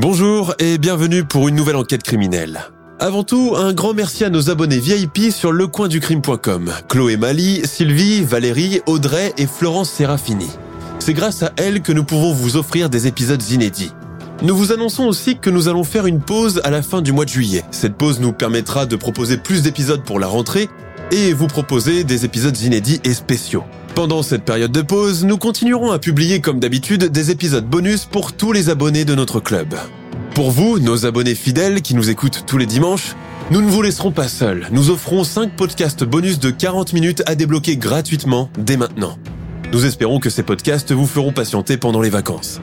Bonjour et bienvenue pour une nouvelle enquête criminelle. Avant tout, un grand merci à nos abonnés VIP sur lecoinducrime.com. Chloé Mali, Sylvie, Valérie, Audrey et Florence Serafini. C'est grâce à elles que nous pouvons vous offrir des épisodes inédits. Nous vous annonçons aussi que nous allons faire une pause à la fin du mois de juillet. Cette pause nous permettra de proposer plus d'épisodes pour la rentrée et vous proposer des épisodes inédits et spéciaux. Pendant cette période de pause, nous continuerons à publier comme d'habitude des épisodes bonus pour tous les abonnés de notre club. Pour vous, nos abonnés fidèles qui nous écoutent tous les dimanches, nous ne vous laisserons pas seuls. Nous offrons 5 podcasts bonus de 40 minutes à débloquer gratuitement dès maintenant. Nous espérons que ces podcasts vous feront patienter pendant les vacances.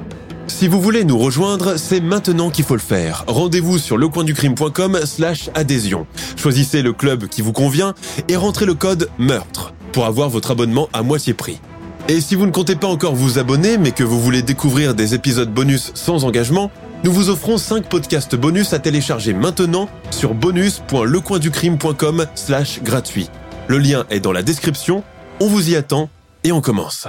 Si vous voulez nous rejoindre, c'est maintenant qu'il faut le faire. Rendez-vous sur lecoinducrime.com slash adhésion. Choisissez le club qui vous convient et rentrez le code MEURTRE pour avoir votre abonnement à moitié prix. Et si vous ne comptez pas encore vous abonner mais que vous voulez découvrir des épisodes bonus sans engagement, nous vous offrons 5 podcasts bonus à télécharger maintenant sur bonus.lecoinducrime.com slash gratuit. Le lien est dans la description, on vous y attend et on commence.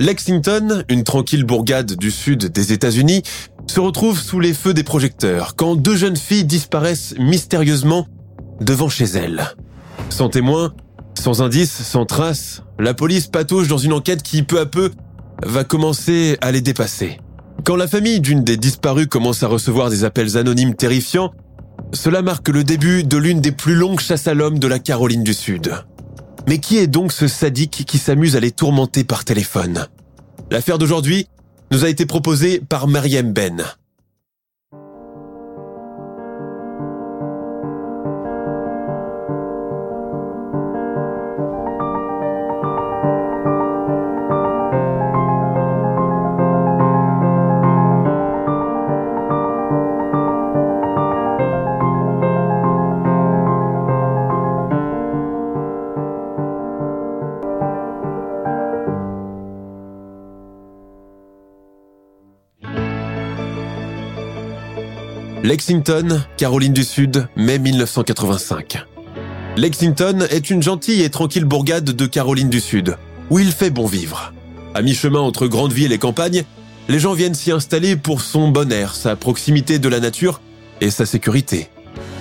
Lexington, une tranquille bourgade du sud des États-Unis, se retrouve sous les feux des projecteurs quand deux jeunes filles disparaissent mystérieusement devant chez elles. Sans témoin, sans indice, sans trace, la police patauge dans une enquête qui peu à peu va commencer à les dépasser. Quand la famille d'une des disparues commence à recevoir des appels anonymes terrifiants, cela marque le début de l'une des plus longues chasses à l'homme de la Caroline du Sud. Mais qui est donc ce sadique qui s'amuse à les tourmenter par téléphone? L'affaire d'aujourd'hui nous a été proposée par Mariam Ben. Lexington, Caroline du Sud, mai 1985. Lexington est une gentille et tranquille bourgade de Caroline du Sud, où il fait bon vivre. À mi-chemin entre grande ville et campagne, les gens viennent s'y installer pour son bon air, sa proximité de la nature et sa sécurité.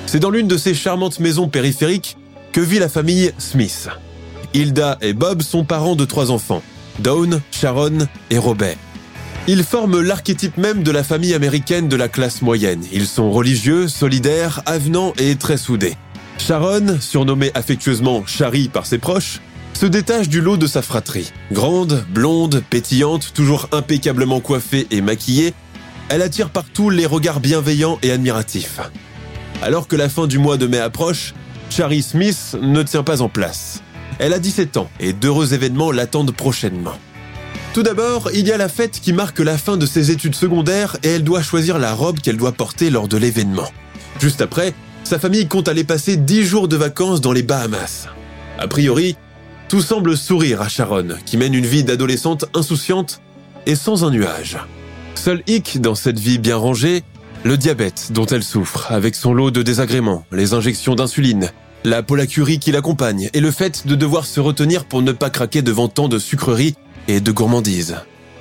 C'est dans l'une de ces charmantes maisons périphériques que vit la famille Smith. Hilda et Bob sont parents de trois enfants, Dawn, Sharon et Robert. Ils forment l'archétype même de la famille américaine de la classe moyenne. Ils sont religieux, solidaires, avenants et très soudés. Sharon, surnommée affectueusement Shari par ses proches, se détache du lot de sa fratrie. Grande, blonde, pétillante, toujours impeccablement coiffée et maquillée, elle attire partout les regards bienveillants et admiratifs. Alors que la fin du mois de mai approche, Shari Smith ne tient pas en place. Elle a 17 ans et d'heureux événements l'attendent prochainement. Tout d'abord, il y a la fête qui marque la fin de ses études secondaires et elle doit choisir la robe qu'elle doit porter lors de l'événement. Juste après, sa famille compte aller passer 10 jours de vacances dans les Bahamas. A priori, tout semble sourire à Sharon, qui mène une vie d'adolescente insouciante et sans un nuage. Seul hic dans cette vie bien rangée, le diabète dont elle souffre, avec son lot de désagréments, les injections d'insuline, la polacurie qui l'accompagne et le fait de devoir se retenir pour ne pas craquer devant tant de sucreries et de gourmandise.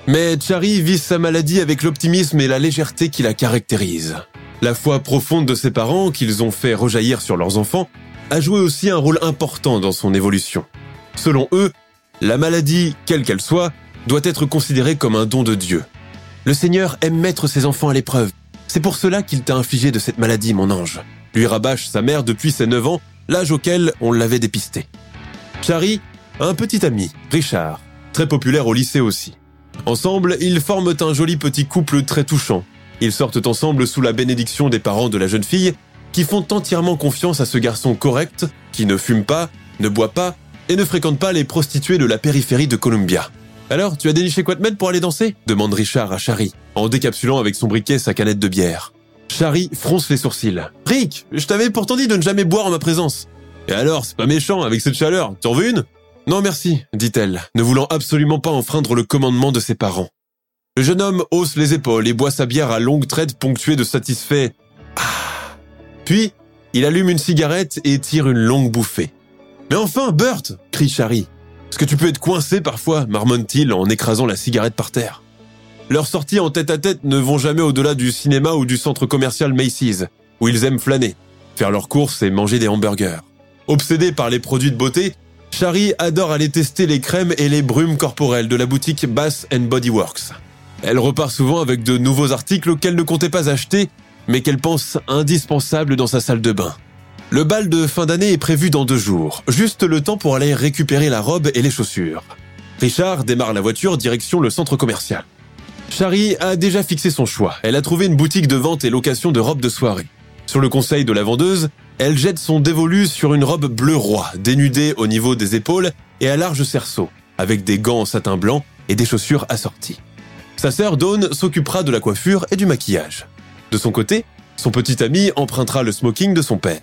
Mais Chari vit sa maladie avec l'optimisme et la légèreté qui la caractérisent. La foi profonde de ses parents, qu'ils ont fait rejaillir sur leurs enfants, a joué aussi un rôle important dans son évolution. Selon eux, la maladie, quelle qu'elle soit, doit être considérée comme un don de Dieu. Le Seigneur aime mettre ses enfants à l'épreuve. C'est pour cela qu'il t'a infligé de cette maladie, mon ange. Lui rabâche sa mère depuis ses 9 ans, l'âge auquel on l'avait dépisté. Chari a un petit ami, Richard, très populaire au lycée aussi. Ensemble, ils forment un joli petit couple très touchant. Ils sortent ensemble sous la bénédiction des parents de la jeune fille, qui font entièrement confiance à ce garçon correct, qui ne fume pas, ne boit pas et ne fréquente pas les prostituées de la périphérie de Columbia. Alors, tu as déniché quoi de mettre pour aller danser? demande Richard à Shari, en décapsulant avec son briquet sa canette de bière. Shari fronce les sourcils. Rick, je t'avais pourtant dit de ne jamais boire en ma présence. Et alors, c'est pas méchant avec cette chaleur, t'en veux une? Non merci, dit-elle, ne voulant absolument pas enfreindre le commandement de ses parents. Le jeune homme hausse les épaules et boit sa bière à longue traite ponctuée de satisfait. Ah. Puis, il allume une cigarette et tire une longue bouffée. Mais enfin, Burt crie Shari. Est-ce que tu peux être coincé parfois marmonne-t-il en écrasant la cigarette par terre? Leurs sorties en tête-à-tête ne vont jamais au-delà du cinéma ou du centre commercial Macy's, où ils aiment flâner, faire leurs courses et manger des hamburgers. Obsédé par les produits de beauté, Shari adore aller tester les crèmes et les brumes corporelles de la boutique Bath Body Works. Elle repart souvent avec de nouveaux articles qu'elle ne comptait pas acheter, mais qu'elle pense indispensables dans sa salle de bain. Le bal de fin d'année est prévu dans deux jours, juste le temps pour aller récupérer la robe et les chaussures. Richard démarre la voiture direction le centre commercial. Shari a déjà fixé son choix. Elle a trouvé une boutique de vente et location de robes de soirée. Sur le conseil de la vendeuse, elle jette son dévolu sur une robe bleu roi, dénudée au niveau des épaules et à large cerceau, avec des gants en satin blanc et des chaussures assorties. Sa sœur Dawn s'occupera de la coiffure et du maquillage. De son côté, son petit ami empruntera le smoking de son père.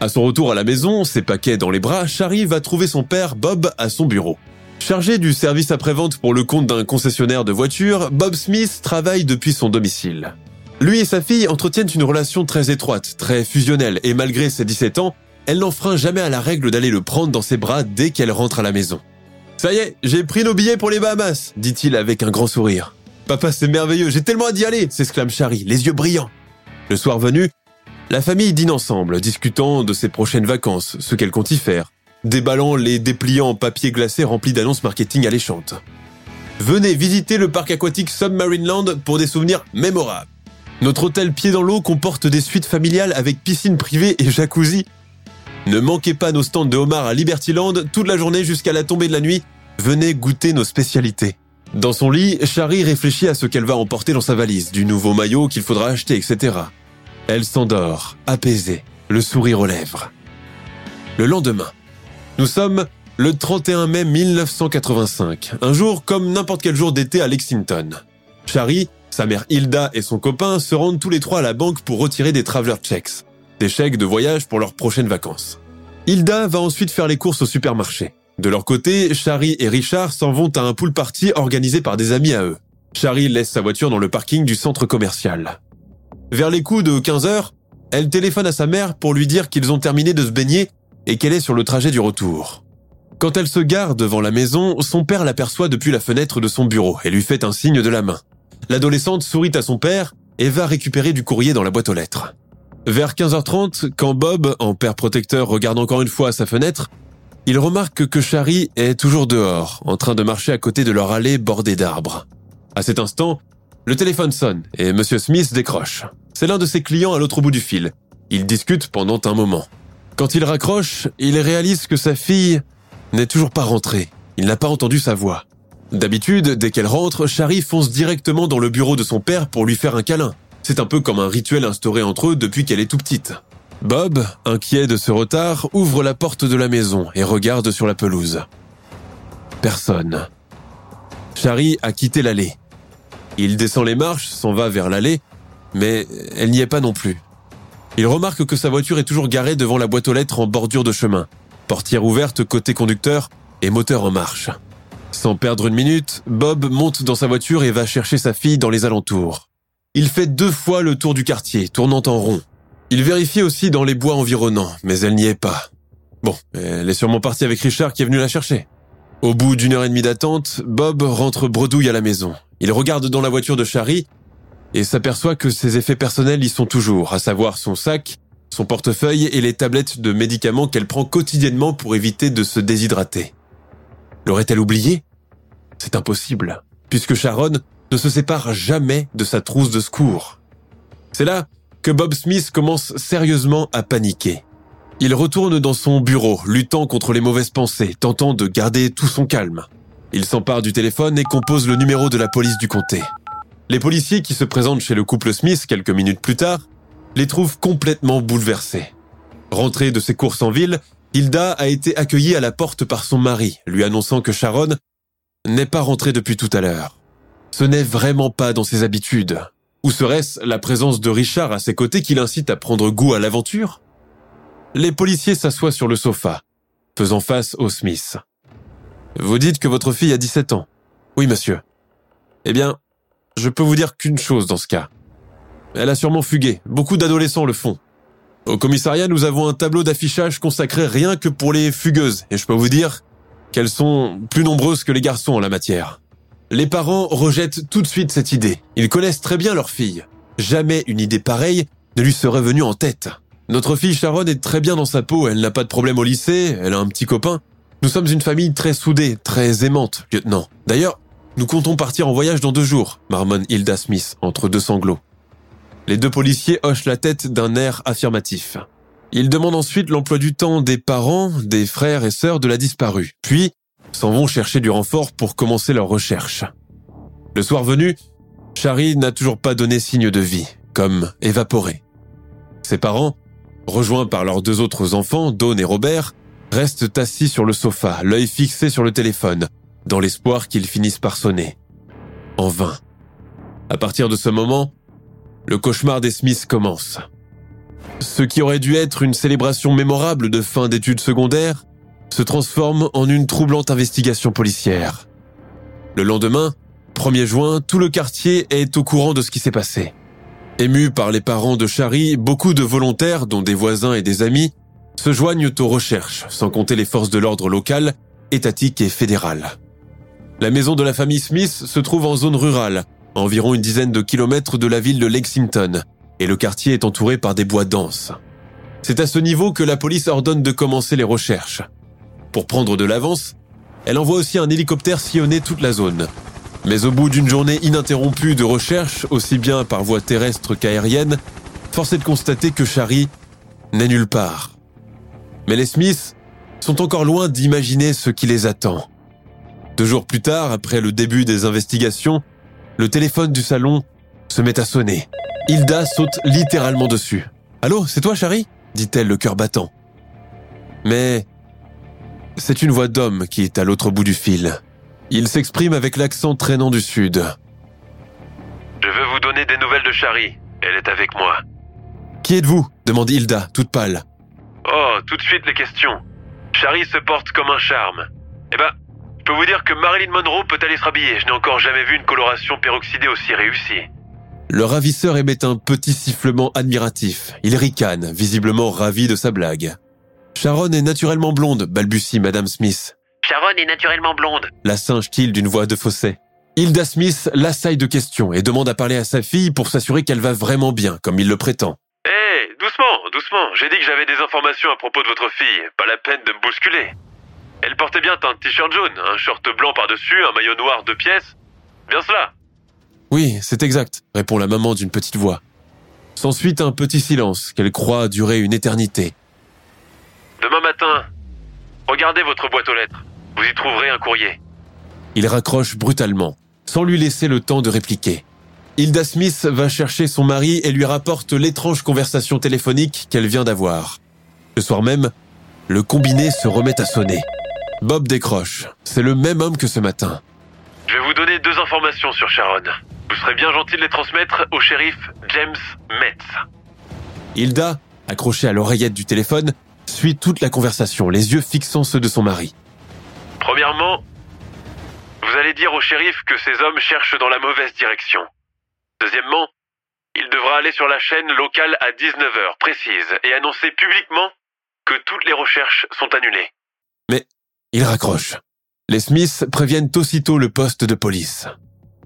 À son retour à la maison, ses paquets dans les bras, Shari va trouver son père Bob à son bureau. Chargé du service après-vente pour le compte d'un concessionnaire de voitures, Bob Smith travaille depuis son domicile. Lui et sa fille entretiennent une relation très étroite, très fusionnelle, et malgré ses 17 ans, elle n'enfreint jamais à la règle d'aller le prendre dans ses bras dès qu'elle rentre à la maison. Ça y est, j'ai pris nos billets pour les Bahamas, dit-il avec un grand sourire. Papa, c'est merveilleux, j'ai tellement hâte d'y aller, s'exclame Shari, les yeux brillants. Le soir venu, la famille dîne ensemble, discutant de ses prochaines vacances, ce qu'elle compte y faire, déballant les dépliants en papier glacé remplis d'annonces marketing alléchantes. Venez visiter le parc aquatique Submarineland pour des souvenirs mémorables. Notre hôtel pied dans l'eau comporte des suites familiales avec piscine privée et jacuzzi. Ne manquez pas nos stands de homard à Libertyland toute la journée jusqu'à la tombée de la nuit. Venez goûter nos spécialités. Dans son lit, Shari réfléchit à ce qu'elle va emporter dans sa valise, du nouveau maillot qu'il faudra acheter, etc. Elle s'endort, apaisée, le sourire aux lèvres. Le lendemain, nous sommes le 31 mai 1985, un jour comme n'importe quel jour d'été à Lexington. Shari, sa mère Hilda et son copain se rendent tous les trois à la banque pour retirer des traveler checks, des chèques de voyage pour leurs prochaines vacances. Hilda va ensuite faire les courses au supermarché. De leur côté, Shari et Richard s'en vont à un pool party organisé par des amis à eux. Shari laisse sa voiture dans le parking du centre commercial. Vers les coups de 15 heures, elle téléphone à sa mère pour lui dire qu'ils ont terminé de se baigner et qu'elle est sur le trajet du retour. Quand elle se gare devant la maison, son père l'aperçoit depuis la fenêtre de son bureau et lui fait un signe de la main. L'adolescente sourit à son père et va récupérer du courrier dans la boîte aux lettres. Vers 15h30, quand Bob, en père protecteur, regarde encore une fois à sa fenêtre, il remarque que Shari est toujours dehors, en train de marcher à côté de leur allée bordée d'arbres. À cet instant, le téléphone sonne et M. Smith décroche. C'est l'un de ses clients à l'autre bout du fil. Ils discutent pendant un moment. Quand il raccroche, il réalise que sa fille n'est toujours pas rentrée. Il n'a pas entendu sa voix. D'habitude, dès qu'elle rentre, Shari fonce directement dans le bureau de son père pour lui faire un câlin. C'est un peu comme un rituel instauré entre eux depuis qu'elle est tout petite. Bob, inquiet de ce retard, ouvre la porte de la maison et regarde sur la pelouse. Personne. Shari a quitté l'allée. Il descend les marches, s'en va vers l'allée, mais elle n'y est pas non plus. Il remarque que sa voiture est toujours garée devant la boîte aux lettres en bordure de chemin, portière ouverte côté conducteur et moteur en marche. Sans perdre une minute, Bob monte dans sa voiture et va chercher sa fille dans les alentours. Il fait deux fois le tour du quartier, tournant en rond. Il vérifie aussi dans les bois environnants, mais elle n'y est pas. Bon, elle est sûrement partie avec Richard qui est venu la chercher. Au bout d'une heure et demie d'attente, Bob rentre bredouille à la maison. Il regarde dans la voiture de Shari et s'aperçoit que ses effets personnels y sont toujours, à savoir son sac, son portefeuille et les tablettes de médicaments qu'elle prend quotidiennement pour éviter de se déshydrater. L'aurait-elle oublié? C'est impossible, puisque Sharon ne se sépare jamais de sa trousse de secours. C'est là que Bob Smith commence sérieusement à paniquer. Il retourne dans son bureau, luttant contre les mauvaises pensées, tentant de garder tout son calme. Il s'empare du téléphone et compose le numéro de la police du comté. Les policiers qui se présentent chez le couple Smith quelques minutes plus tard les trouvent complètement bouleversés. Rentrée de ses courses en ville, Hilda a été accueillie à la porte par son mari, lui annonçant que Sharon n'est pas rentrée depuis tout à l'heure. Ce n'est vraiment pas dans ses habitudes. Ou serait-ce la présence de Richard à ses côtés qui l'incite à prendre goût à l'aventure? Les policiers s'assoient sur le sofa, faisant face aux Smith. Vous dites que votre fille a 17 ans. Oui, monsieur. Eh bien, je peux vous dire qu'une chose dans ce cas. Elle a sûrement fugué. Beaucoup d'adolescents le font. Au commissariat, nous avons un tableau d'affichage consacré rien que pour les fugueuses, et je peux vous dire qu'elles sont plus nombreuses que les garçons en la matière. Les parents rejettent tout de suite cette idée. Ils connaissent très bien leur fille. Jamais une idée pareille ne lui serait venue en tête. Notre fille Sharon est très bien dans sa peau, elle n'a pas de problème au lycée, elle a un petit copain. Nous sommes une famille très soudée, très aimante, lieutenant. D'ailleurs, nous comptons partir en voyage dans deux jours, marmonne Hilda Smith entre deux sanglots. Les deux policiers hochent la tête d'un air affirmatif. Ils demandent ensuite l'emploi du temps des parents, des frères et sœurs de la disparue, puis s'en vont chercher du renfort pour commencer leur recherche. Le soir venu, Shari n'a toujours pas donné signe de vie, comme évaporé. Ses parents, rejoints par leurs deux autres enfants, Dawn et Robert, restent assis sur le sofa, l'œil fixé sur le téléphone, dans l'espoir qu'ils finissent par sonner. En vain. À partir de ce moment, le cauchemar des Smiths commence. Ce qui aurait dû être une célébration mémorable de fin d'études secondaires se transforme en une troublante investigation policière. Le lendemain, 1er juin, tout le quartier est au courant de ce qui s'est passé. Ému par les parents de Shari, beaucoup de volontaires, dont des voisins et des amis, se joignent aux recherches, sans compter les forces de l'ordre local, étatiques et fédérales. La maison de la famille Smith se trouve en zone rurale, environ une dizaine de kilomètres de la ville de Lexington, et le quartier est entouré par des bois denses. C'est à ce niveau que la police ordonne de commencer les recherches. Pour prendre de l'avance, elle envoie aussi un hélicoptère sillonner toute la zone. Mais au bout d'une journée ininterrompue de recherche, aussi bien par voie terrestre qu'aérienne, force est de constater que Shari n'est nulle part. Mais les Smiths sont encore loin d'imaginer ce qui les attend. Deux jours plus tard, après le début des investigations, le téléphone du salon se met à sonner. Hilda saute littéralement dessus. Allô, c'est toi, Charlie dit-elle le cœur battant. Mais c'est une voix d'homme qui est à l'autre bout du fil. Il s'exprime avec l'accent traînant du sud. Je veux vous donner des nouvelles de Charlie. Elle est avec moi. Qui êtes-vous? demande Hilda, toute pâle. Oh, tout de suite les questions. Charlie se porte comme un charme. Eh ben, je peux vous dire que Marilyn Monroe peut aller se rhabiller. Je n'ai encore jamais vu une coloration peroxydée aussi réussie. Le ravisseur émet un petit sifflement admiratif. Il ricane, visiblement ravi de sa blague. Sharon est naturellement blonde, balbutie Madame Smith. Sharon est naturellement blonde. La singe-t-il d'une voix de fausset. Hilda Smith l'assaille de questions et demande à parler à sa fille pour s'assurer qu'elle va vraiment bien, comme il le prétend. Hé, doucement, doucement. J'ai dit que j'avais des informations à propos de votre fille. Pas la peine de me bousculer. Elle portait bien un t-shirt jaune, un short blanc par-dessus, un maillot noir de pièces. Bien cela. Oui, c'est exact, répond la maman d'une petite voix. S'ensuit un petit silence qu'elle croit durer une éternité. Demain matin, regardez votre boîte aux lettres. Vous y trouverez un courrier. Il raccroche brutalement, sans lui laisser le temps de répliquer. Hilda Smith va chercher son mari et lui rapporte l'étrange conversation téléphonique qu'elle vient d'avoir. Le soir même, le combiné se remet à sonner. Bob décroche. C'est le même homme que ce matin. Je vais vous donner deux informations sur Sharon. Vous serez bien gentil de les transmettre au shérif James Metz. Hilda, accrochée à l'oreillette du téléphone, suit toute la conversation, les yeux fixant ceux de son mari. Premièrement, vous allez dire au shérif que ces hommes cherchent dans la mauvaise direction. Deuxièmement, il devra aller sur la chaîne locale à 19h précise et annoncer publiquement que toutes les recherches sont annulées. Mais il raccroche. Les Smiths préviennent aussitôt le poste de police.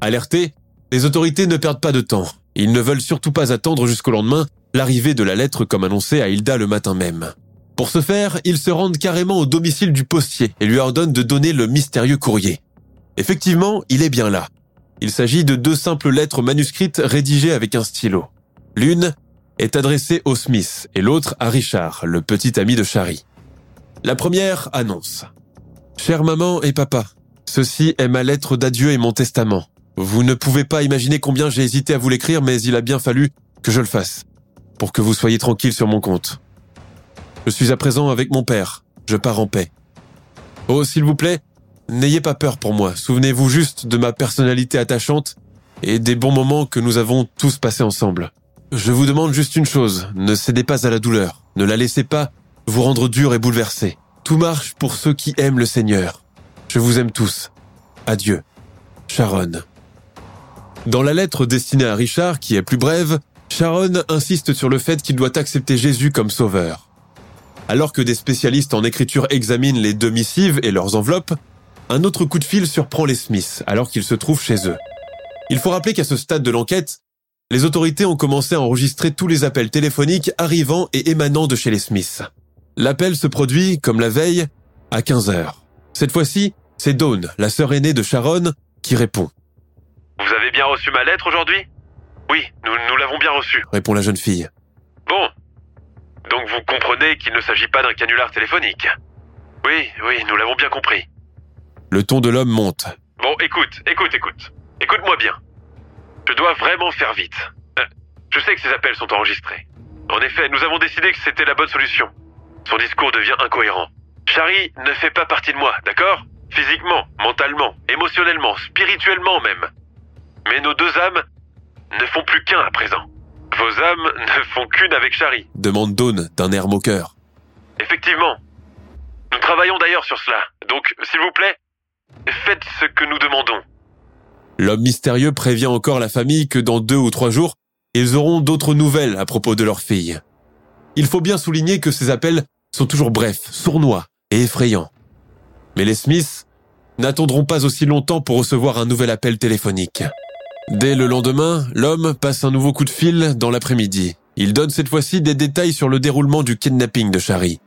Alertés, les autorités ne perdent pas de temps. Ils ne veulent surtout pas attendre jusqu'au lendemain l'arrivée de la lettre comme annoncé à Hilda le matin même. Pour ce faire, ils se rendent carrément au domicile du postier et lui ordonnent de donner le mystérieux courrier. Effectivement, il est bien là. Il s'agit de deux simples lettres manuscrites rédigées avec un stylo. L'une est adressée aux Smith et l'autre à Richard, le petit ami de Shari. La première annonce. Chère maman et papa, ceci est ma lettre d'adieu et mon testament. Vous ne pouvez pas imaginer combien j'ai hésité à vous l'écrire, mais il a bien fallu que je le fasse, pour que vous soyez tranquille sur mon compte. Je suis à présent avec mon père, je pars en paix. Oh, s'il vous plaît, n'ayez pas peur pour moi, souvenez-vous juste de ma personnalité attachante et des bons moments que nous avons tous passés ensemble. Je vous demande juste une chose, ne cédez pas à la douleur, ne la laissez pas vous rendre dur et bouleversé. Tout marche pour ceux qui aiment le Seigneur. Je vous aime tous. Adieu. Sharon. Dans la lettre destinée à Richard, qui est plus brève, Sharon insiste sur le fait qu'il doit accepter Jésus comme sauveur. Alors que des spécialistes en écriture examinent les deux missives et leurs enveloppes, un autre coup de fil surprend les Smiths alors qu'ils se trouvent chez eux. Il faut rappeler qu'à ce stade de l'enquête, les autorités ont commencé à enregistrer tous les appels téléphoniques arrivant et émanant de chez les Smiths. L'appel se produit, comme la veille, à 15 heures. Cette fois-ci, c'est Dawn, la sœur aînée de Sharon, qui répond. Vous avez bien reçu ma lettre aujourd'hui? Oui, nous, nous l'avons bien reçue. Répond la jeune fille. Bon. Donc vous comprenez qu'il ne s'agit pas d'un canular téléphonique. Oui, oui, nous l'avons bien compris. Le ton de l'homme monte. Bon, écoute, écoute, écoute. Écoute-moi bien. Je dois vraiment faire vite. Euh, je sais que ces appels sont enregistrés. En effet, nous avons décidé que c'était la bonne solution. Son discours devient incohérent. Shari ne fait pas partie de moi, d'accord? Physiquement, mentalement, émotionnellement, spirituellement même. Mais nos deux âmes ne font plus qu'un à présent. Vos âmes ne font qu'une avec Shari. Demande Dawn d'un air moqueur. Effectivement. Nous travaillons d'ailleurs sur cela. Donc, s'il vous plaît, faites ce que nous demandons. L'homme mystérieux prévient encore la famille que dans deux ou trois jours, ils auront d'autres nouvelles à propos de leur fille. Il faut bien souligner que ces appels sont toujours brefs, sournois et effrayants. Mais les Smiths n'attendront pas aussi longtemps pour recevoir un nouvel appel téléphonique. Dès le lendemain, l'homme passe un nouveau coup de fil dans l'après-midi. Il donne cette fois-ci des détails sur le déroulement du kidnapping de Shari.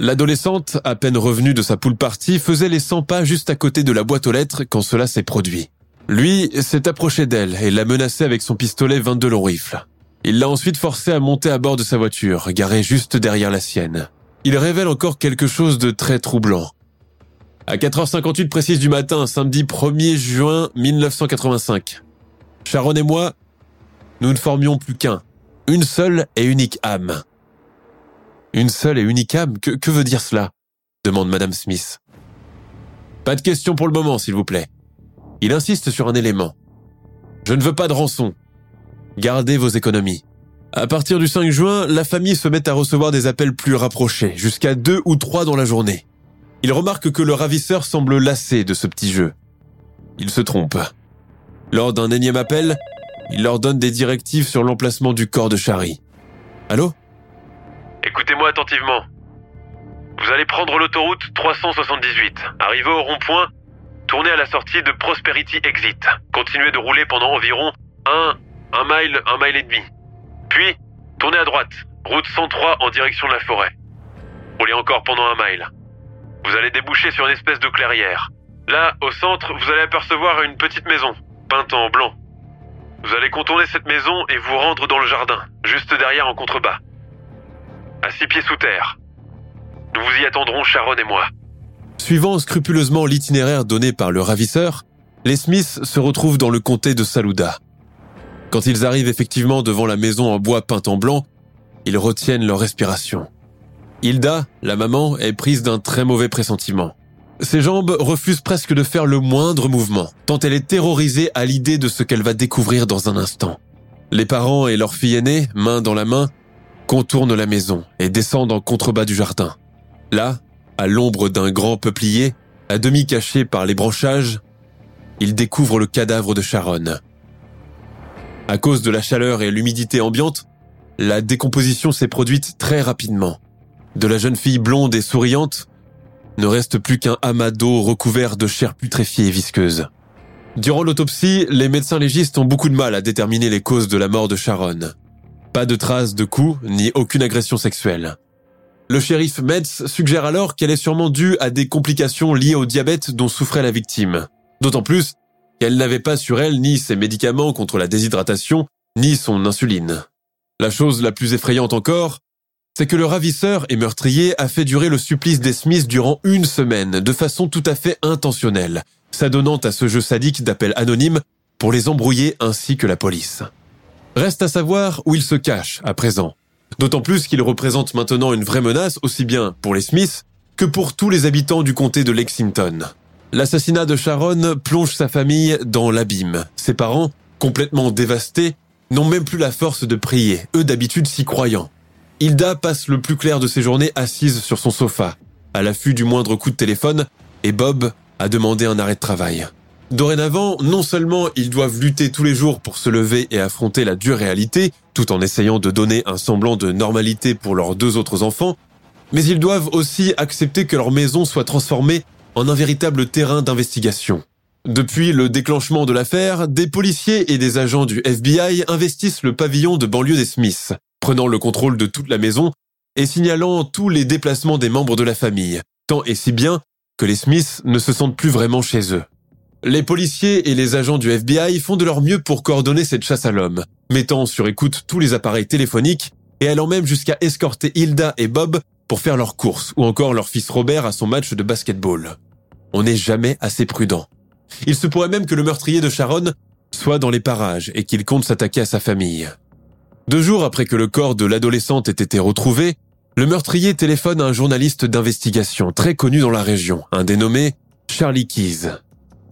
L'adolescente, à peine revenue de sa poule partie, faisait les 100 pas juste à côté de la boîte aux lettres quand cela s'est produit. Lui s'est approché d'elle et l'a menacée avec son pistolet 22 long rifle. Il l'a ensuite forcé à monter à bord de sa voiture, garée juste derrière la sienne. Il révèle encore quelque chose de très troublant. À 4h58 précise du matin, samedi 1er juin 1985, Sharon et moi, nous ne formions plus qu'un, une seule et unique âme. Une seule et unique âme? Que, que veut dire cela? demande Madame Smith. Pas de question pour le moment, s'il vous plaît. Il insiste sur un élément. Je ne veux pas de rançon. Gardez vos économies. À partir du 5 juin, la famille se met à recevoir des appels plus rapprochés, jusqu'à deux ou trois dans la journée. Il remarque que le ravisseur semble lassé de ce petit jeu. Il se trompe. Lors d'un énième appel, il leur donne des directives sur l'emplacement du corps de Shari. Allô Écoutez-moi attentivement. Vous allez prendre l'autoroute 378, arriver au rond-point, tourner à la sortie de Prosperity Exit, continuez de rouler pendant environ un, un mile, un mile et demi. Puis, tournez à droite, route 103 en direction de la forêt. Roulez encore pendant un mile. Vous allez déboucher sur une espèce de clairière. Là, au centre, vous allez apercevoir une petite maison, peinte en blanc. Vous allez contourner cette maison et vous rendre dans le jardin, juste derrière en contrebas. À six pieds sous terre. Nous vous y attendrons, Sharon et moi. Suivant scrupuleusement l'itinéraire donné par le ravisseur, les Smiths se retrouvent dans le comté de Saluda. Quand ils arrivent effectivement devant la maison en bois peinte en blanc, ils retiennent leur respiration. Hilda, la maman, est prise d'un très mauvais pressentiment. Ses jambes refusent presque de faire le moindre mouvement, tant elle est terrorisée à l'idée de ce qu'elle va découvrir dans un instant. Les parents et leur fille aînée, main dans la main, contournent la maison et descendent en contrebas du jardin. Là, à l'ombre d'un grand peuplier, à demi caché par les branchages, ils découvrent le cadavre de Sharon. À cause de la chaleur et l'humidité ambiante, la décomposition s'est produite très rapidement. De la jeune fille blonde et souriante, ne reste plus qu'un amas d'eau recouvert de chair putréfiée et visqueuse. Durant l'autopsie, les médecins légistes ont beaucoup de mal à déterminer les causes de la mort de Sharon. Pas de traces de coups, ni aucune agression sexuelle. Le shérif Metz suggère alors qu'elle est sûrement due à des complications liées au diabète dont souffrait la victime. D'autant plus qu'elle n'avait pas sur elle ni ses médicaments contre la déshydratation, ni son insuline. La chose la plus effrayante encore, c'est que le ravisseur et meurtrier a fait durer le supplice des Smiths durant une semaine, de façon tout à fait intentionnelle, s'adonnant à ce jeu sadique d'appel anonyme pour les embrouiller ainsi que la police. Reste à savoir où il se cache à présent. D'autant plus qu'il représente maintenant une vraie menace aussi bien pour les Smiths que pour tous les habitants du comté de Lexington. L'assassinat de Sharon plonge sa famille dans l'abîme. Ses parents, complètement dévastés, n'ont même plus la force de prier, eux d'habitude si croyants. Hilda passe le plus clair de ses journées assise sur son sofa, à l'affût du moindre coup de téléphone, et Bob a demandé un arrêt de travail. Dorénavant, non seulement ils doivent lutter tous les jours pour se lever et affronter la dure réalité, tout en essayant de donner un semblant de normalité pour leurs deux autres enfants, mais ils doivent aussi accepter que leur maison soit transformée en un véritable terrain d'investigation. Depuis le déclenchement de l'affaire, des policiers et des agents du FBI investissent le pavillon de banlieue des Smiths, prenant le contrôle de toute la maison et signalant tous les déplacements des membres de la famille, tant et si bien que les Smiths ne se sentent plus vraiment chez eux. Les policiers et les agents du FBI font de leur mieux pour coordonner cette chasse à l'homme, mettant sur écoute tous les appareils téléphoniques et allant même jusqu'à escorter Hilda et Bob pour faire leurs courses ou encore leur fils Robert à son match de basketball. On n'est jamais assez prudent. Il se pourrait même que le meurtrier de Sharon soit dans les parages et qu'il compte s'attaquer à sa famille. Deux jours après que le corps de l'adolescente ait été retrouvé, le meurtrier téléphone à un journaliste d'investigation très connu dans la région, un dénommé Charlie Keys.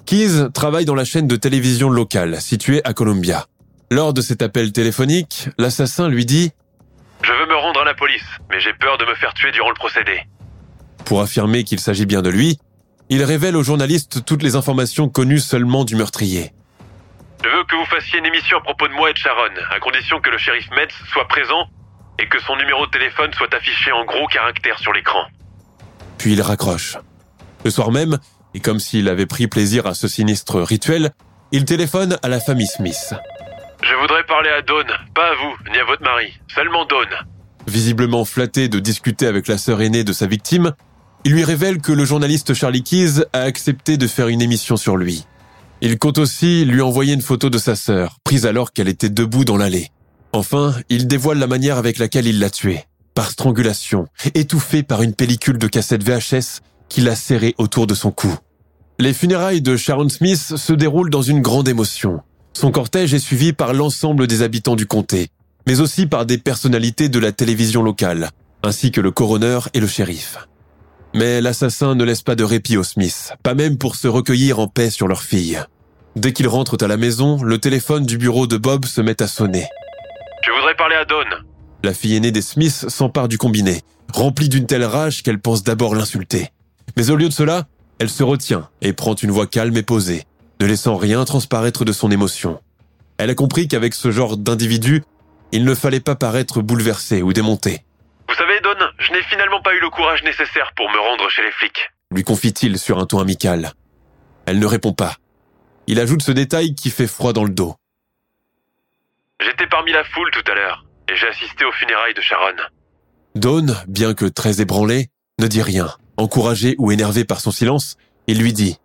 Keys travaille dans la chaîne de télévision locale située à Columbia. Lors de cet appel téléphonique, l'assassin lui dit ⁇ Je veux me rendre à la police, mais j'ai peur de me faire tuer durant le procédé. Pour affirmer qu'il s'agit bien de lui, il révèle au journaliste toutes les informations connues seulement du meurtrier. Je veux que vous fassiez une émission à propos de moi et de Sharon, à condition que le shérif Metz soit présent et que son numéro de téléphone soit affiché en gros caractères sur l'écran. Puis il raccroche. Le soir même, et comme s'il avait pris plaisir à ce sinistre rituel, il téléphone à la famille Smith. Je voudrais parler à Dawn, pas à vous, ni à votre mari, seulement Dawn. Visiblement flatté de discuter avec la sœur aînée de sa victime, il lui révèle que le journaliste Charlie Keys a accepté de faire une émission sur lui. Il compte aussi lui envoyer une photo de sa sœur, prise alors qu'elle était debout dans l'allée. Enfin, il dévoile la manière avec laquelle il l'a tuée, par strangulation, étouffée par une pellicule de cassette VHS qu'il a serrée autour de son cou. Les funérailles de Sharon Smith se déroulent dans une grande émotion. Son cortège est suivi par l'ensemble des habitants du comté, mais aussi par des personnalités de la télévision locale, ainsi que le coroner et le shérif. Mais l'assassin ne laisse pas de répit aux Smiths, pas même pour se recueillir en paix sur leur fille. Dès qu'ils rentrent à la maison, le téléphone du bureau de Bob se met à sonner. Je voudrais parler à Dawn. La fille aînée des Smiths s'empare du combiné, remplie d'une telle rage qu'elle pense d'abord l'insulter. Mais au lieu de cela, elle se retient et prend une voix calme et posée, ne laissant rien transparaître de son émotion. Elle a compris qu'avec ce genre d'individu, il ne fallait pas paraître bouleversé ou démonté. Vous savez, je n'ai finalement pas eu le courage nécessaire pour me rendre chez les flics. lui confie-t-il sur un ton amical. Elle ne répond pas. Il ajoute ce détail qui fait froid dans le dos. J'étais parmi la foule tout à l'heure, et j'ai assisté aux funérailles de Sharon. Dawn, bien que très ébranlé, ne dit rien. Encouragé ou énervé par son silence, il lui dit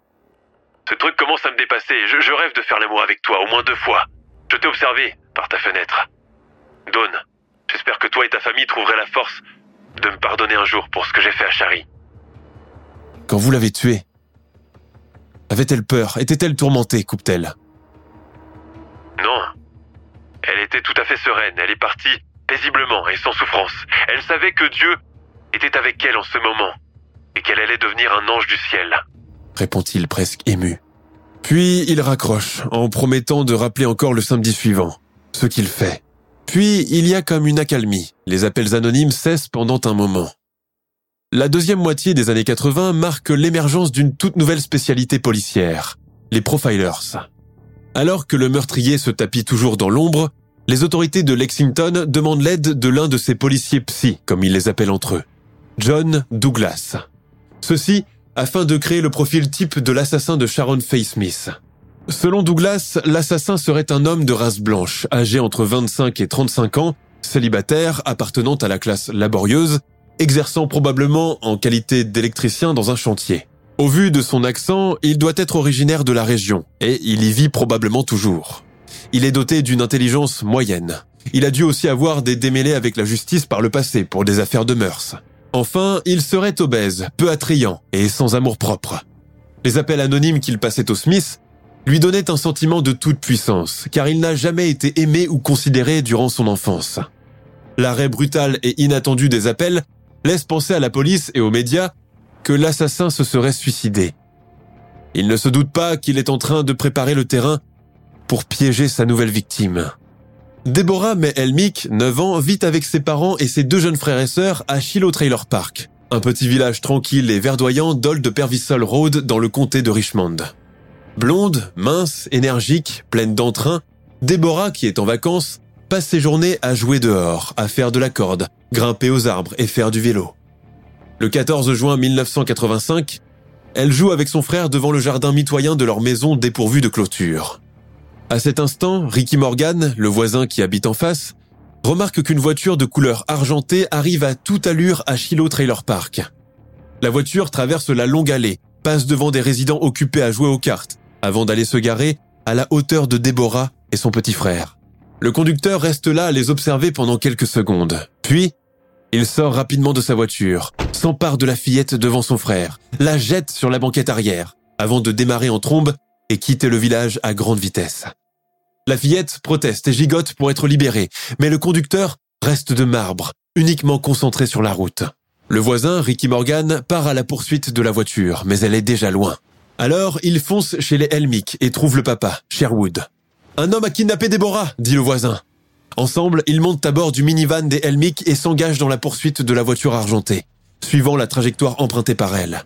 Ce truc commence à me dépasser, je, je rêve de faire l'amour avec toi au moins deux fois. Je t'ai observé par ta fenêtre. Dawn, j'espère que toi et ta famille trouveraient la force de me pardonner un jour pour ce que j'ai fait à Shari. Quand vous l'avez tuée, avait-elle peur? Était-elle tourmentée? coupe-t-elle. Non. Elle était tout à fait sereine, elle est partie paisiblement et sans souffrance. Elle savait que Dieu était avec elle en ce moment, et qu'elle allait devenir un ange du ciel. répond-il presque ému. Puis il raccroche en promettant de rappeler encore le samedi suivant, ce qu'il fait. Puis il y a comme une accalmie. Les appels anonymes cessent pendant un moment. La deuxième moitié des années 80 marque l'émergence d'une toute nouvelle spécialité policière, les profilers. Alors que le meurtrier se tapit toujours dans l'ombre, les autorités de Lexington demandent l'aide de l'un de ces policiers psy, comme ils les appellent entre eux, John Douglas. Ceci afin de créer le profil type de l'assassin de Sharon Faye Smith. Selon Douglas, l'assassin serait un homme de race blanche, âgé entre 25 et 35 ans, célibataire, appartenant à la classe laborieuse, exerçant probablement en qualité d'électricien dans un chantier. Au vu de son accent, il doit être originaire de la région, et il y vit probablement toujours. Il est doté d'une intelligence moyenne. Il a dû aussi avoir des démêlés avec la justice par le passé pour des affaires de mœurs. Enfin, il serait obèse, peu attrayant et sans amour propre. Les appels anonymes qu'il passait aux Smith lui donnait un sentiment de toute puissance, car il n'a jamais été aimé ou considéré durant son enfance. L'arrêt brutal et inattendu des appels laisse penser à la police et aux médias que l'assassin se serait suicidé. Il ne se doute pas qu'il est en train de préparer le terrain pour piéger sa nouvelle victime. Deborah May Elmick, 9 ans, vit avec ses parents et ses deux jeunes frères et sœurs à Shiloh Trailer Park, un petit village tranquille et verdoyant d'Old Pervisol Road dans le comté de Richmond. Blonde, mince, énergique, pleine d'entrain, Deborah, qui est en vacances, passe ses journées à jouer dehors, à faire de la corde, grimper aux arbres et faire du vélo. Le 14 juin 1985, elle joue avec son frère devant le jardin mitoyen de leur maison dépourvue de clôture. À cet instant, Ricky Morgan, le voisin qui habite en face, remarque qu'une voiture de couleur argentée arrive à toute allure à Shiloh Trailer Park. La voiture traverse la longue allée, passe devant des résidents occupés à jouer aux cartes, avant d'aller se garer à la hauteur de Déborah et son petit frère. Le conducteur reste là à les observer pendant quelques secondes. Puis, il sort rapidement de sa voiture, s'empare de la fillette devant son frère, la jette sur la banquette arrière, avant de démarrer en trombe et quitter le village à grande vitesse. La fillette proteste et gigote pour être libérée, mais le conducteur reste de marbre, uniquement concentré sur la route. Le voisin, Ricky Morgan, part à la poursuite de la voiture, mais elle est déjà loin. Alors, il fonce chez les Helmick et trouve le papa, Sherwood. Un homme a kidnappé Déborah, dit le voisin. Ensemble, ils montent à bord du minivan des Helmick et s'engagent dans la poursuite de la voiture argentée, suivant la trajectoire empruntée par elle.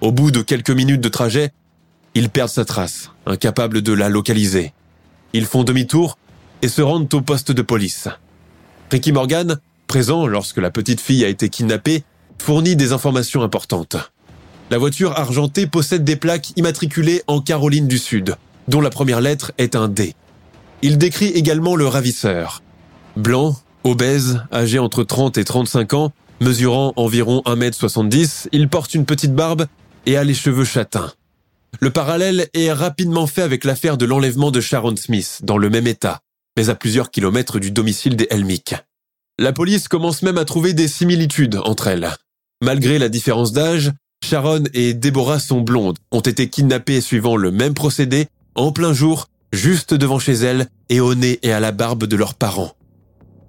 Au bout de quelques minutes de trajet, ils perdent sa trace, incapables de la localiser. Ils font demi-tour et se rendent au poste de police. Ricky Morgan, présent lorsque la petite fille a été kidnappée, fournit des informations importantes. La voiture argentée possède des plaques immatriculées en Caroline du Sud, dont la première lettre est un D. Il décrit également le ravisseur. Blanc, obèse, âgé entre 30 et 35 ans, mesurant environ 1m70, il porte une petite barbe et a les cheveux châtains. Le parallèle est rapidement fait avec l'affaire de l'enlèvement de Sharon Smith, dans le même état, mais à plusieurs kilomètres du domicile des Helmick. La police commence même à trouver des similitudes entre elles. Malgré la différence d'âge, Sharon et Deborah sont blondes, ont été kidnappées suivant le même procédé, en plein jour, juste devant chez elles et au nez et à la barbe de leurs parents.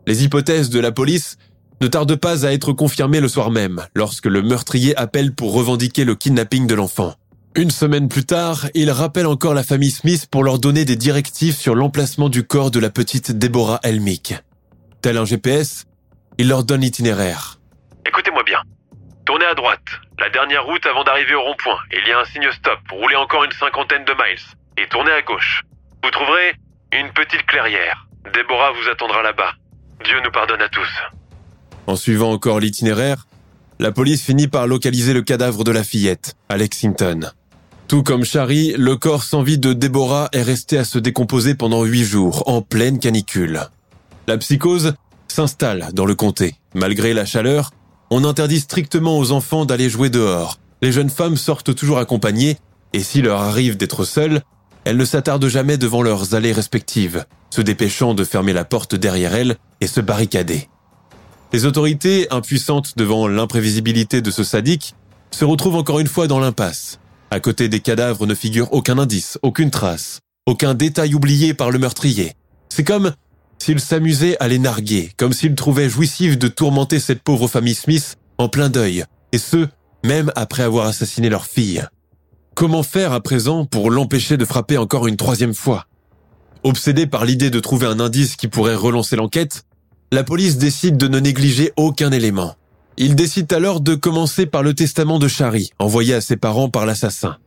Les hypothèses de la police ne tardent pas à être confirmées le soir même, lorsque le meurtrier appelle pour revendiquer le kidnapping de l'enfant. Une semaine plus tard, il rappelle encore la famille Smith pour leur donner des directives sur l'emplacement du corps de la petite Deborah Elmick. Tel un GPS, il leur donne l'itinéraire. Écoutez-moi bien. Tournez à droite, la dernière route avant d'arriver au rond-point. Il y a un signe stop. Roulez encore une cinquantaine de miles. Et tournez à gauche. Vous trouverez une petite clairière. Déborah vous attendra là-bas. Dieu nous pardonne à tous. En suivant encore l'itinéraire, la police finit par localiser le cadavre de la fillette, à Lexington. Tout comme Shari, le corps sans vie de Déborah est resté à se décomposer pendant huit jours, en pleine canicule. La psychose s'installe dans le comté. Malgré la chaleur, on interdit strictement aux enfants d'aller jouer dehors. Les jeunes femmes sortent toujours accompagnées, et s'il leur arrive d'être seules, elles ne s'attardent jamais devant leurs allées respectives, se dépêchant de fermer la porte derrière elles et se barricader. Les autorités, impuissantes devant l'imprévisibilité de ce sadique, se retrouvent encore une fois dans l'impasse. À côté des cadavres ne figure aucun indice, aucune trace, aucun détail oublié par le meurtrier. C'est comme s'il s'amusait à les narguer, comme s'il trouvait jouissif de tourmenter cette pauvre famille Smith en plein deuil, et ce, même après avoir assassiné leur fille. Comment faire à présent pour l'empêcher de frapper encore une troisième fois? Obsédé par l'idée de trouver un indice qui pourrait relancer l'enquête, la police décide de ne négliger aucun élément. Il décide alors de commencer par le testament de Shari, envoyé à ses parents par l'assassin.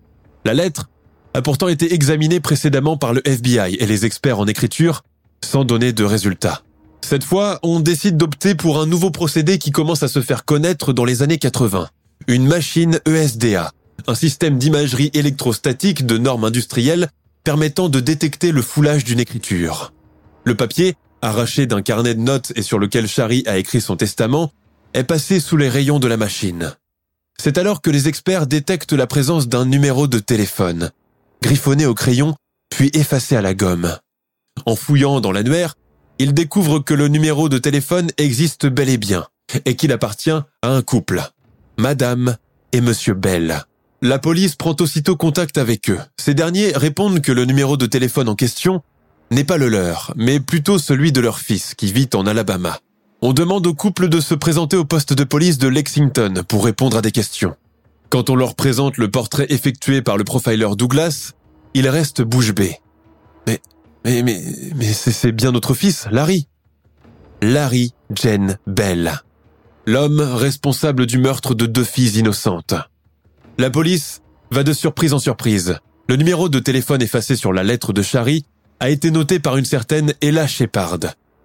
La lettre a pourtant été examinée précédemment par le FBI et les experts en écriture sans donner de résultat. Cette fois, on décide d'opter pour un nouveau procédé qui commence à se faire connaître dans les années 80. Une machine ESDA, un système d'imagerie électrostatique de normes industrielles permettant de détecter le foulage d'une écriture. Le papier, arraché d'un carnet de notes et sur lequel Shari a écrit son testament, est passé sous les rayons de la machine. C'est alors que les experts détectent la présence d'un numéro de téléphone, griffonné au crayon, puis effacé à la gomme. En fouillant dans l'annuaire, ils découvrent que le numéro de téléphone existe bel et bien, et qu'il appartient à un couple, Madame et Monsieur Bell. la police prend aussitôt contact avec eux. Ces derniers répondent que le numéro de téléphone en question n'est pas le leur, mais plutôt celui de leur fils qui vit en Alabama. On demande au couple de se présenter au poste de police de Lexington pour répondre à des questions. Quand on leur présente le portrait effectué par le profiler Douglas, ils restent bouche bée. Mais, mais, mais, mais c'est bien notre fils, Larry. Larry Jen Bell. L'homme responsable du meurtre de deux filles innocentes. La police va de surprise en surprise. Le numéro de téléphone effacé sur la lettre de Shari a été noté par une certaine Ella Shepard,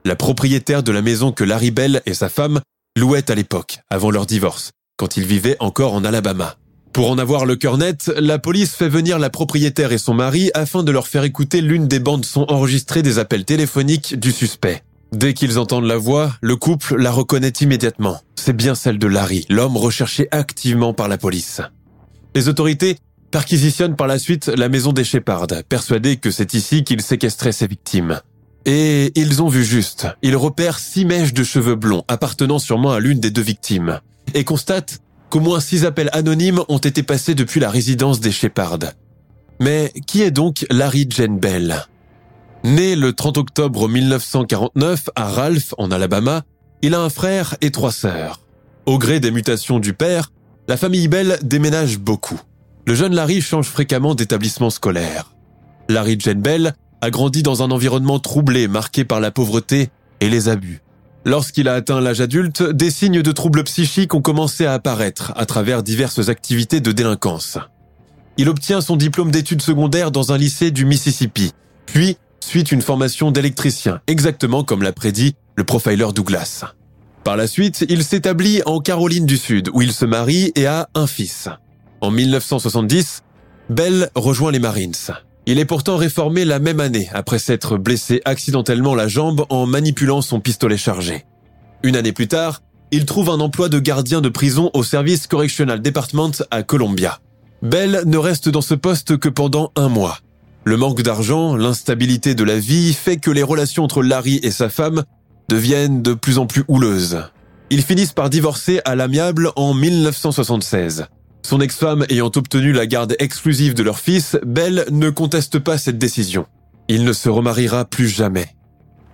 la propriétaire de la maison que Larry Bell et sa femme louaient à l'époque, avant leur divorce, quand ils vivaient encore en Alabama. Pour en avoir le cœur net, la police fait venir la propriétaire et son mari afin de leur faire écouter l'une des bandes son enregistrées des appels téléphoniques du suspect. Dès qu'ils entendent la voix, le couple la reconnaît immédiatement. C'est bien celle de Larry, l'homme recherché activement par la police. Les autorités perquisitionnent par la suite la maison des Shepard, persuadés que c'est ici qu'ils séquestraient ses victimes. Et ils ont vu juste. Ils repèrent six mèches de cheveux blonds appartenant sûrement à l'une des deux victimes. Et constatent qu'au moins six appels anonymes ont été passés depuis la résidence des Shepard. Mais qui est donc Larry Jane Bell Né le 30 octobre 1949 à Ralph, en Alabama, il a un frère et trois sœurs. Au gré des mutations du père, la famille Bell déménage beaucoup. Le jeune Larry change fréquemment d'établissement scolaire. Larry Jane Bell a grandi dans un environnement troublé marqué par la pauvreté et les abus. Lorsqu'il a atteint l'âge adulte, des signes de troubles psychiques ont commencé à apparaître à travers diverses activités de délinquance. Il obtient son diplôme d'études secondaires dans un lycée du Mississippi, puis suit une formation d'électricien, exactement comme l'a prédit le profiler Douglas. Par la suite, il s'établit en Caroline du Sud, où il se marie et a un fils. En 1970, Bell rejoint les Marines. Il est pourtant réformé la même année, après s'être blessé accidentellement la jambe en manipulant son pistolet chargé. Une année plus tard, il trouve un emploi de gardien de prison au Service Correctional Department à Columbia. Bell ne reste dans ce poste que pendant un mois. Le manque d'argent, l'instabilité de la vie fait que les relations entre Larry et sa femme deviennent de plus en plus houleuses. Ils finissent par divorcer à l'amiable en 1976. Son ex-femme ayant obtenu la garde exclusive de leur fils, Bell ne conteste pas cette décision. Il ne se remariera plus jamais.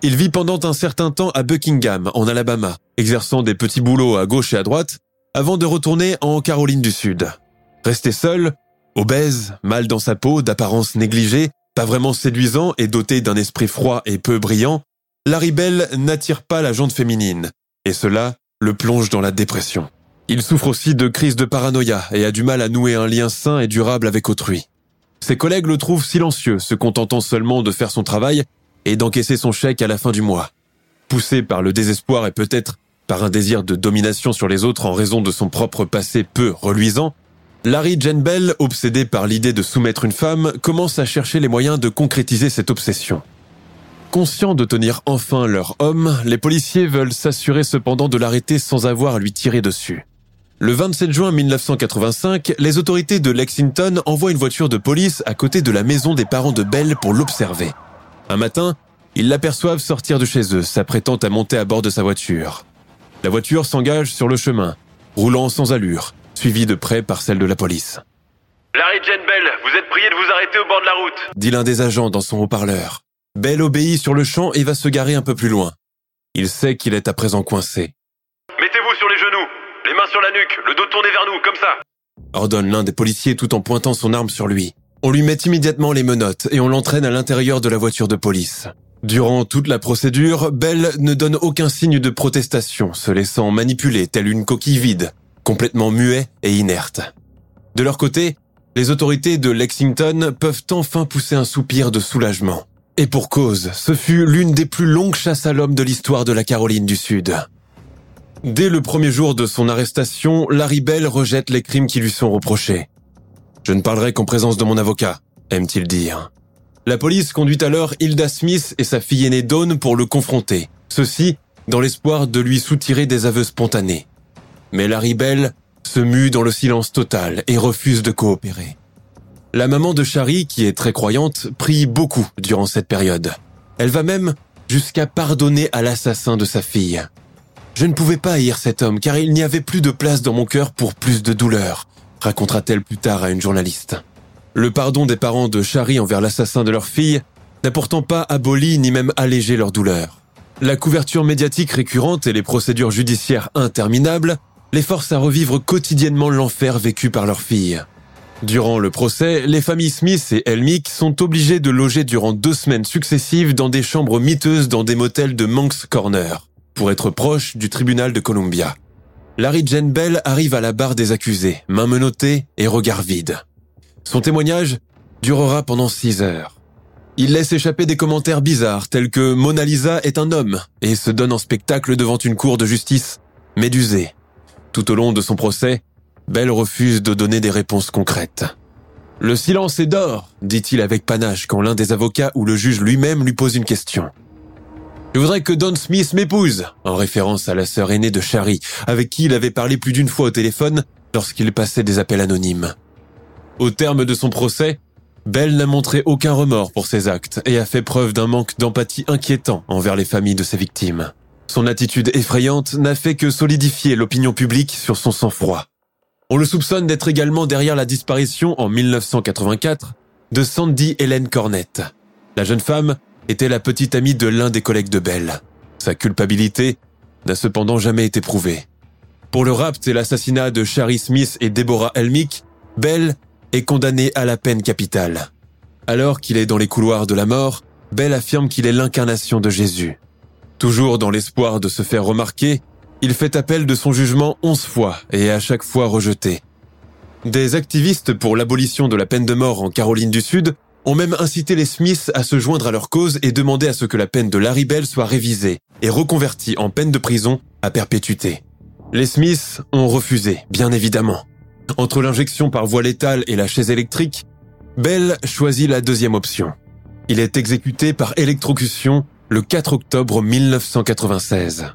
Il vit pendant un certain temps à Buckingham, en Alabama, exerçant des petits boulots à gauche et à droite, avant de retourner en Caroline du Sud. Resté seul, Obèse, mal dans sa peau, d'apparence négligée, pas vraiment séduisant et doté d'un esprit froid et peu brillant, Larry Bell n'attire pas la jante féminine, et cela le plonge dans la dépression. Il souffre aussi de crises de paranoïa et a du mal à nouer un lien sain et durable avec autrui. Ses collègues le trouvent silencieux, se contentant seulement de faire son travail et d'encaisser son chèque à la fin du mois. Poussé par le désespoir et peut-être par un désir de domination sur les autres en raison de son propre passé peu reluisant, Larry Jane Bell, obsédé par l'idée de soumettre une femme, commence à chercher les moyens de concrétiser cette obsession. Conscients de tenir enfin leur homme, les policiers veulent s'assurer cependant de l'arrêter sans avoir à lui tirer dessus. Le 27 juin 1985, les autorités de Lexington envoient une voiture de police à côté de la maison des parents de Bell pour l'observer. Un matin, ils l'aperçoivent sortir de chez eux, s'apprêtant à monter à bord de sa voiture. La voiture s'engage sur le chemin, roulant sans allure, suivi de près par celle de la police. Larry Jane Bell, vous êtes prié de vous arrêter au bord de la route. Dit l'un des agents dans son haut-parleur. Bell obéit sur le champ et va se garer un peu plus loin. Il sait qu'il est à présent coincé. Mettez-vous sur les genoux, les mains sur la nuque, le dos tourné vers nous, comme ça. Ordonne l'un des policiers tout en pointant son arme sur lui. On lui met immédiatement les menottes et on l'entraîne à l'intérieur de la voiture de police. Durant toute la procédure, Bell ne donne aucun signe de protestation, se laissant manipuler telle une coquille vide, complètement muet et inerte. De leur côté, les autorités de Lexington peuvent enfin pousser un soupir de soulagement. Et pour cause, ce fut l'une des plus longues chasses à l'homme de l'histoire de la Caroline du Sud. Dès le premier jour de son arrestation, Larry Bell rejette les crimes qui lui sont reprochés. Je ne parlerai qu'en présence de mon avocat, aime-t-il dire. La police conduit alors Hilda Smith et sa fille aînée Dawn pour le confronter, ceci dans l'espoir de lui soutirer des aveux spontanés. Mais Larry Bell se mue dans le silence total et refuse de coopérer. La maman de Shari, qui est très croyante, prie beaucoup durant cette période. Elle va même jusqu'à pardonner à l'assassin de sa fille. Je ne pouvais pas haïr cet homme car il n'y avait plus de place dans mon cœur pour plus de douleur, racontera-t-elle plus tard à une journaliste. Le pardon des parents de Shari envers l'assassin de leur fille n'a pourtant pas aboli ni même allégé leur douleur. La couverture médiatique récurrente et les procédures judiciaires interminables les forcent à revivre quotidiennement l'enfer vécu par leur fille. Durant le procès, les familles Smith et Elmick sont obligées de loger durant deux semaines successives dans des chambres miteuses dans des motels de Monk's Corner, pour être proche du tribunal de Columbia. Larry Jane Bell arrive à la barre des accusés, main menottée et regard vide. Son témoignage durera pendant six heures. Il laisse échapper des commentaires bizarres tels que Mona Lisa est un homme et se donne en spectacle devant une cour de justice médusée. Tout au long de son procès, Bell refuse de donner des réponses concrètes. Le silence est d'or, dit-il avec panache quand l'un des avocats ou le juge lui-même lui pose une question. Je voudrais que Don Smith m'épouse, en référence à la sœur aînée de Shari, avec qui il avait parlé plus d'une fois au téléphone lorsqu'il passait des appels anonymes. Au terme de son procès, Bell n'a montré aucun remords pour ses actes et a fait preuve d'un manque d'empathie inquiétant envers les familles de ses victimes. Son attitude effrayante n'a fait que solidifier l'opinion publique sur son sang-froid. On le soupçonne d'être également derrière la disparition en 1984 de Sandy Helen Cornett. La jeune femme était la petite amie de l'un des collègues de Bell. Sa culpabilité n'a cependant jamais été prouvée. Pour le rapt et l'assassinat de Shari Smith et Deborah Elmick, Bell est condamné à la peine capitale. Alors qu'il est dans les couloirs de la mort, Bell affirme qu'il est l'incarnation de Jésus. Toujours dans l'espoir de se faire remarquer, il fait appel de son jugement onze fois et à chaque fois rejeté. Des activistes pour l'abolition de la peine de mort en Caroline du Sud ont même incité les Smiths à se joindre à leur cause et demandé à ce que la peine de Larry Bell soit révisée et reconvertie en peine de prison à perpétuité. Les Smiths ont refusé, bien évidemment. Entre l'injection par voie létale et la chaise électrique, Bell choisit la deuxième option. Il est exécuté par électrocution le 4 octobre 1996.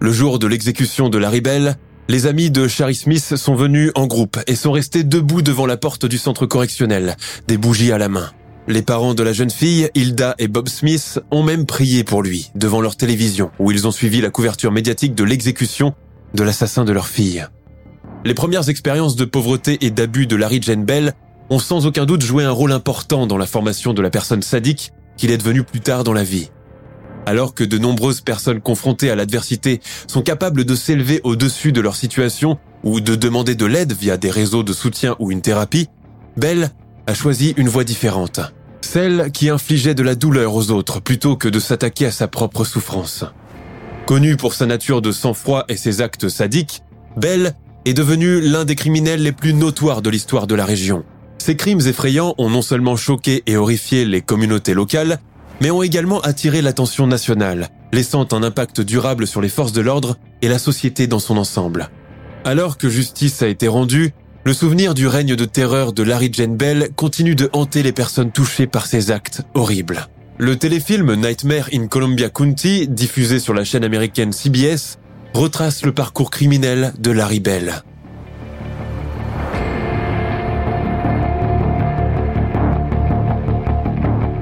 Le jour de l'exécution de Larry Bell, les amis de Shari Smith sont venus en groupe et sont restés debout devant la porte du centre correctionnel, des bougies à la main. Les parents de la jeune fille, Hilda et Bob Smith, ont même prié pour lui devant leur télévision où ils ont suivi la couverture médiatique de l'exécution de l'assassin de leur fille. Les premières expériences de pauvreté et d'abus de Larry Jane Bell ont sans aucun doute joué un rôle important dans la formation de la personne sadique qu'il est devenu plus tard dans la vie. Alors que de nombreuses personnes confrontées à l'adversité sont capables de s'élever au-dessus de leur situation ou de demander de l'aide via des réseaux de soutien ou une thérapie, Bell a choisi une voie différente. Celle qui infligeait de la douleur aux autres plutôt que de s'attaquer à sa propre souffrance. Connu pour sa nature de sang-froid et ses actes sadiques, Bell est devenu l'un des criminels les plus notoires de l'histoire de la région. Ces crimes effrayants ont non seulement choqué et horrifié les communautés locales, mais ont également attiré l'attention nationale, laissant un impact durable sur les forces de l'ordre et la société dans son ensemble. Alors que justice a été rendue, le souvenir du règne de terreur de Larry Jane Bell continue de hanter les personnes touchées par ces actes horribles. Le téléfilm Nightmare in Columbia County, diffusé sur la chaîne américaine CBS, retrace le parcours criminel de Larry Bell.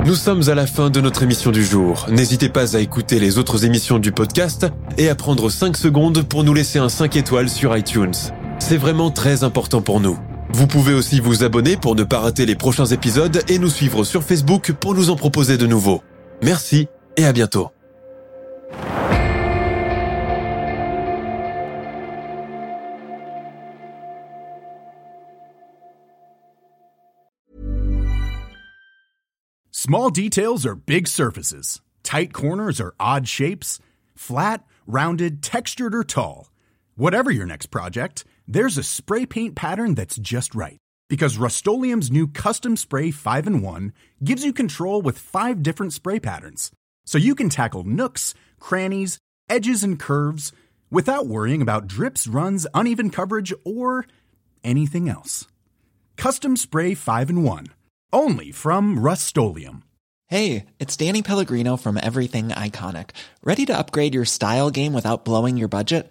Nous sommes à la fin de notre émission du jour. N'hésitez pas à écouter les autres émissions du podcast et à prendre 5 secondes pour nous laisser un 5 étoiles sur iTunes. C'est vraiment très important pour nous. Vous pouvez aussi vous abonner pour ne pas rater les prochains épisodes et nous suivre sur Facebook pour nous en proposer de nouveaux. Merci et à bientôt. Small details are big surfaces. Tight corners are odd shapes. Flat, rounded, textured, or tall. Whatever your next project, there's a spray paint pattern that's just right. Because Rust new Custom Spray 5 in 1 gives you control with five different spray patterns. So you can tackle nooks, crannies, edges, and curves without worrying about drips, runs, uneven coverage, or anything else. Custom Spray 5 in 1 only from Rust-Oleum. Hey, it's Danny Pellegrino from Everything Iconic. Ready to upgrade your style game without blowing your budget?